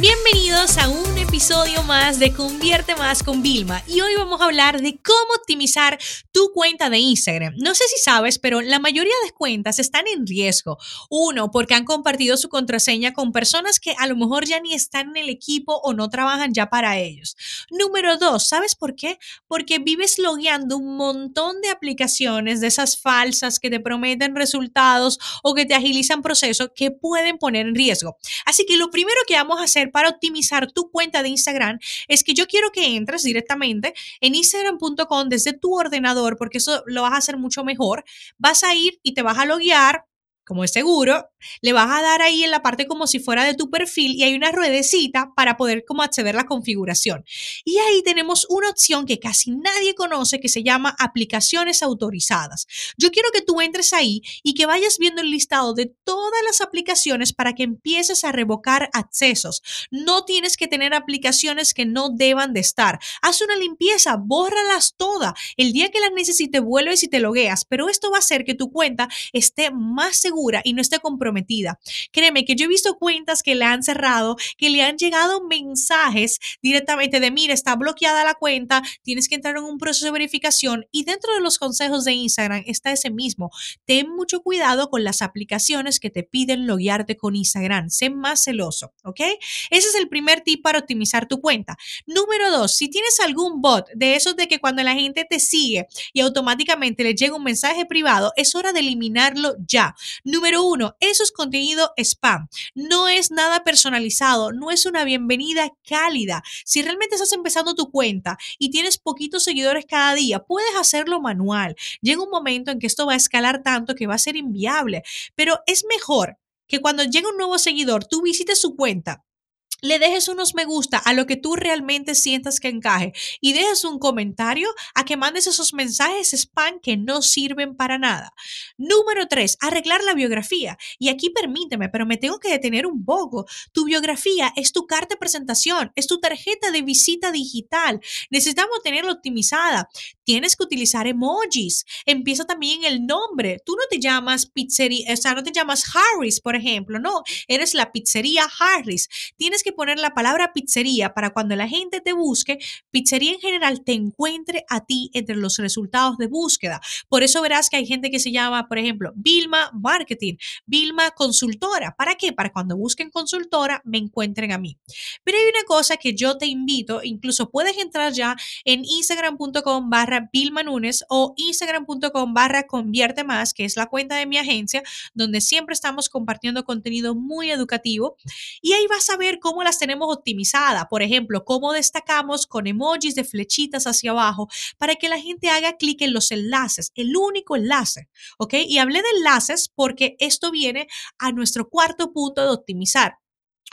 Bienvenidos a un episodio más de Convierte Más con Vilma y hoy vamos a hablar de cómo optimizar tu cuenta de Instagram. No sé si sabes, pero la mayoría de cuentas están en riesgo. Uno, porque han compartido su contraseña con personas que a lo mejor ya ni están en el equipo o no trabajan ya para ellos. Número dos, ¿sabes por qué? Porque vives logueando un montón de aplicaciones de esas falsas que te prometen resultados o que te agilizan procesos que pueden poner en riesgo. Así que lo primero que vamos a hacer para optimizar tu cuenta de Instagram es que yo quiero que entres directamente en instagram.com desde tu ordenador, porque eso lo vas a hacer mucho mejor. Vas a ir y te vas a loguear como es seguro, le vas a dar ahí en la parte como si fuera de tu perfil y hay una ruedecita para poder como acceder a la configuración. Y ahí tenemos una opción que casi nadie conoce que se llama aplicaciones autorizadas. Yo quiero que tú entres ahí y que vayas viendo el listado de todas las aplicaciones para que empieces a revocar accesos. No tienes que tener aplicaciones que no deban de estar. Haz una limpieza, bórralas todas. El día que las necesites vuelves y te logueas, pero esto va a hacer que tu cuenta esté más segura y no esté comprometida. Créeme que yo he visto cuentas que le han cerrado, que le han llegado mensajes directamente de, mira, está bloqueada la cuenta, tienes que entrar en un proceso de verificación y dentro de los consejos de Instagram está ese mismo. Ten mucho cuidado con las aplicaciones que te piden loguearte con Instagram. Sé más celoso, ¿ok? Ese es el primer tip para optimizar tu cuenta. Número dos, si tienes algún bot de esos de que cuando la gente te sigue y automáticamente le llega un mensaje privado, es hora de eliminarlo ya. Número uno, eso es contenido spam. No es nada personalizado, no es una bienvenida cálida. Si realmente estás empezando tu cuenta y tienes poquitos seguidores cada día, puedes hacerlo manual. Llega un momento en que esto va a escalar tanto que va a ser inviable, pero es mejor que cuando llega un nuevo seguidor, tú visites su cuenta, le dejes unos me gusta a lo que tú realmente sientas que encaje y dejes un comentario a que mandes esos mensajes spam que no sirven para nada. Número tres, arreglar la biografía. Y aquí permíteme, pero me tengo que detener un poco. Tu biografía es tu carta de presentación, es tu tarjeta de visita digital. Necesitamos tenerla optimizada. Tienes que utilizar emojis. Empieza también el nombre. Tú no te llamas pizzería, o sea, no te llamas Harris, por ejemplo. No, eres la pizzería Harris. Tienes que poner la palabra pizzería para cuando la gente te busque, pizzería en general te encuentre a ti entre los resultados de búsqueda. Por eso verás que hay gente que se llama, por ejemplo, Vilma Marketing, Vilma Consultora. ¿Para qué? Para cuando busquen consultora me encuentren a mí. Pero hay una cosa que yo te invito, incluso puedes entrar ya en instagram.com barra Vilma Nunes o instagram.com barra Convierte Más, que es la cuenta de mi agencia, donde siempre estamos compartiendo contenido muy educativo. Y ahí vas a ver cómo las tenemos optimizadas. Por ejemplo, cómo destacamos con emojis de flechitas hacia abajo para que la gente haga clic en los enlaces, el único enlace. ¿Ok? Y hablé de enlaces porque esto viene a nuestro cuarto punto de optimizar.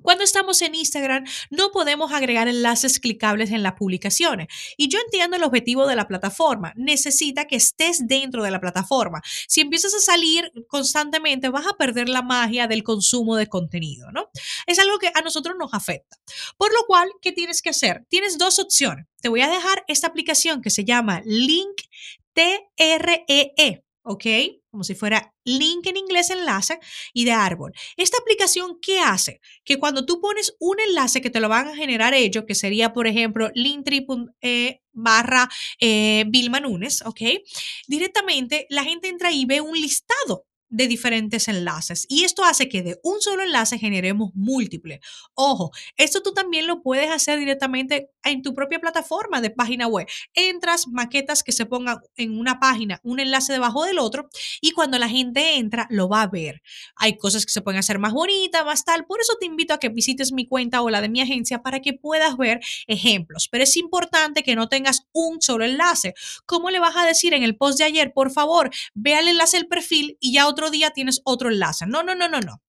Cuando estamos en Instagram, no podemos agregar enlaces clicables en las publicaciones. Y yo entiendo el objetivo de la plataforma. Necesita que estés dentro de la plataforma. Si empiezas a salir constantemente, vas a perder la magia del consumo de contenido, ¿no? Es algo que a nosotros nos afecta. Por lo cual, ¿qué tienes que hacer? Tienes dos opciones. Te voy a dejar esta aplicación que se llama Link TREE, ¿ok? Como si fuera link en inglés enlace y de árbol. Esta aplicación, ¿qué hace? Que cuando tú pones un enlace que te lo van a generar ellos, que sería, por ejemplo, linktree barra eh, Vilma Nunes, ¿ok? Directamente la gente entra y ve un listado de diferentes enlaces. Y esto hace que de un solo enlace generemos múltiples. Ojo, esto tú también lo puedes hacer directamente en tu propia plataforma de página web. Entras, maquetas que se pongan en una página, un enlace debajo del otro, y cuando la gente entra, lo va a ver. Hay cosas que se pueden hacer más bonitas, más tal. Por eso te invito a que visites mi cuenta o la de mi agencia para que puedas ver ejemplos. Pero es importante que no tengas un solo enlace. ¿Cómo le vas a decir en el post de ayer, por favor, ve al enlace del perfil y ya otro día tienes otro enlace. No, no, no, no, no.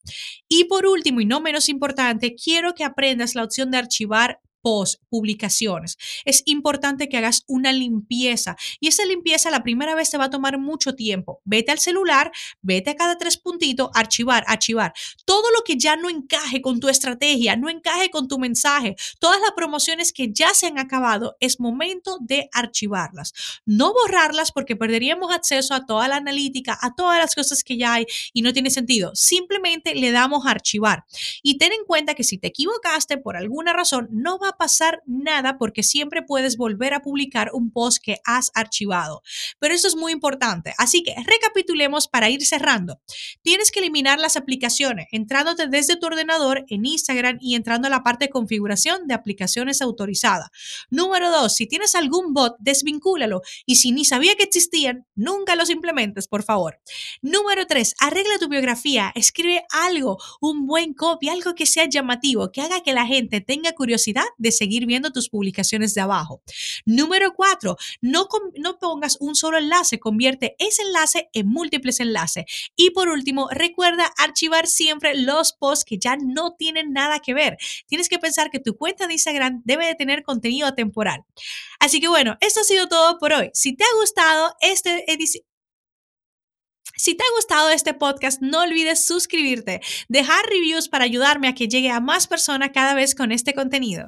Y por último y no menos importante, quiero que aprendas la opción de archivar posts, publicaciones. Es importante que hagas una limpieza y esa limpieza la primera vez te va a tomar mucho tiempo. Vete al celular, vete a cada tres puntitos, archivar, archivar. Todo lo que ya no encaje con tu estrategia, no encaje con tu mensaje, todas las promociones que ya se han acabado, es momento de archivarlas. No borrarlas porque perderíamos acceso a toda la analítica, a todas las cosas que ya hay y no tiene sentido. Simplemente le damos a archivar. Y ten en cuenta que si te equivocaste por alguna razón, no va pasar nada porque siempre puedes volver a publicar un post que has archivado. Pero eso es muy importante. Así que recapitulemos para ir cerrando. Tienes que eliminar las aplicaciones entrándote desde tu ordenador en Instagram y entrando a la parte de configuración de aplicaciones autorizadas. Número dos, si tienes algún bot, desvincúlalo y si ni sabía que existían, nunca los implementes, por favor. Número tres, arregla tu biografía, escribe algo, un buen copy, algo que sea llamativo, que haga que la gente tenga curiosidad de seguir viendo tus publicaciones de abajo. Número cuatro, no, no pongas un solo enlace, convierte ese enlace en múltiples enlaces. Y por último, recuerda archivar siempre los posts que ya no tienen nada que ver. Tienes que pensar que tu cuenta de Instagram debe de tener contenido temporal. Así que bueno, esto ha sido todo por hoy. Si te ha gustado este edición, si te ha gustado este podcast, no olvides suscribirte, dejar reviews para ayudarme a que llegue a más personas cada vez con este contenido.